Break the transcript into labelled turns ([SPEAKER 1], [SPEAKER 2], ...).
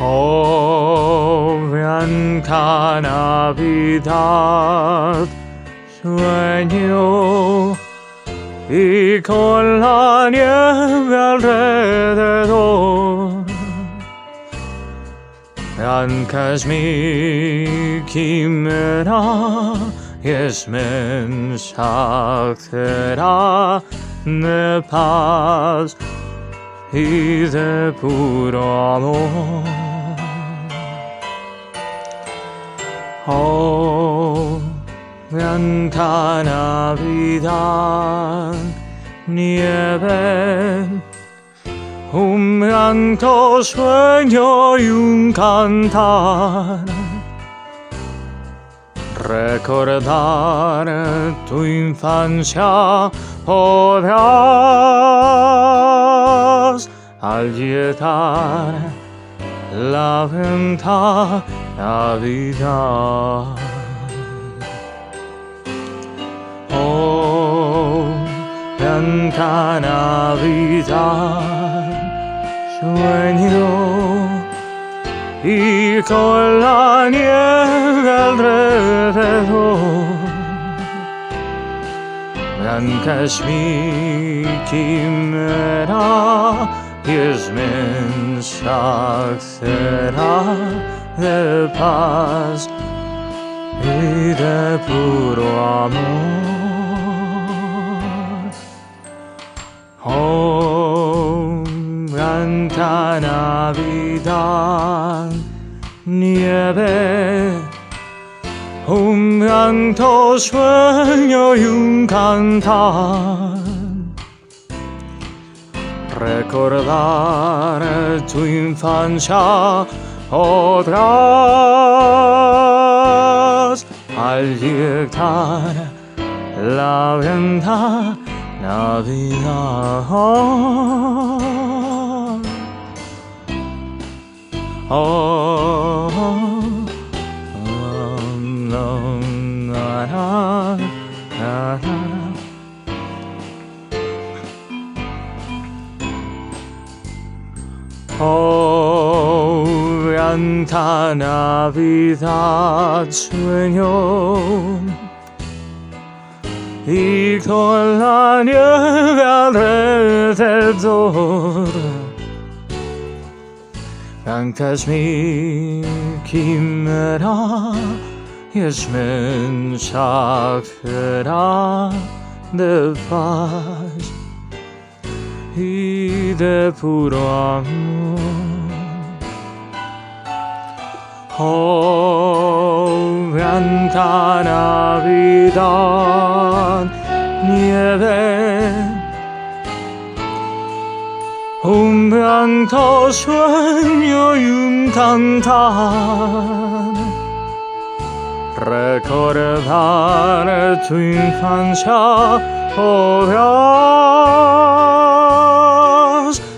[SPEAKER 1] Oh, Blanca Navidad, sueño y con la nieve alrededor. Blanca es mi quimera y es mensajera de paz y de puro amor. Oh, Blanca Navidad, nieve, un blanco sueño y un cantar. Recordar tu infancia podrás al la venta Navidad. Oh, Blanca Navidad, sueño y con la nieve alrededor. Blanca es mi quimera y es mensajera de paz y de puro amor. Oh, Blanca Navidad, nieve, un blanco sueño y un cantar. Recordar tu infancia otras al llegar la venta Navidad. Oh, Oh, Blanca Navidad sueño y con la nieve alrededor. Blanca es mi quimera y es mensajera de paz y de puro amor. Oh, Blanca Navidad, nieve, un blanco sueño y un cantar. Recordar tu infancia podrás al llegar la ventana Navidad. Na, na, na,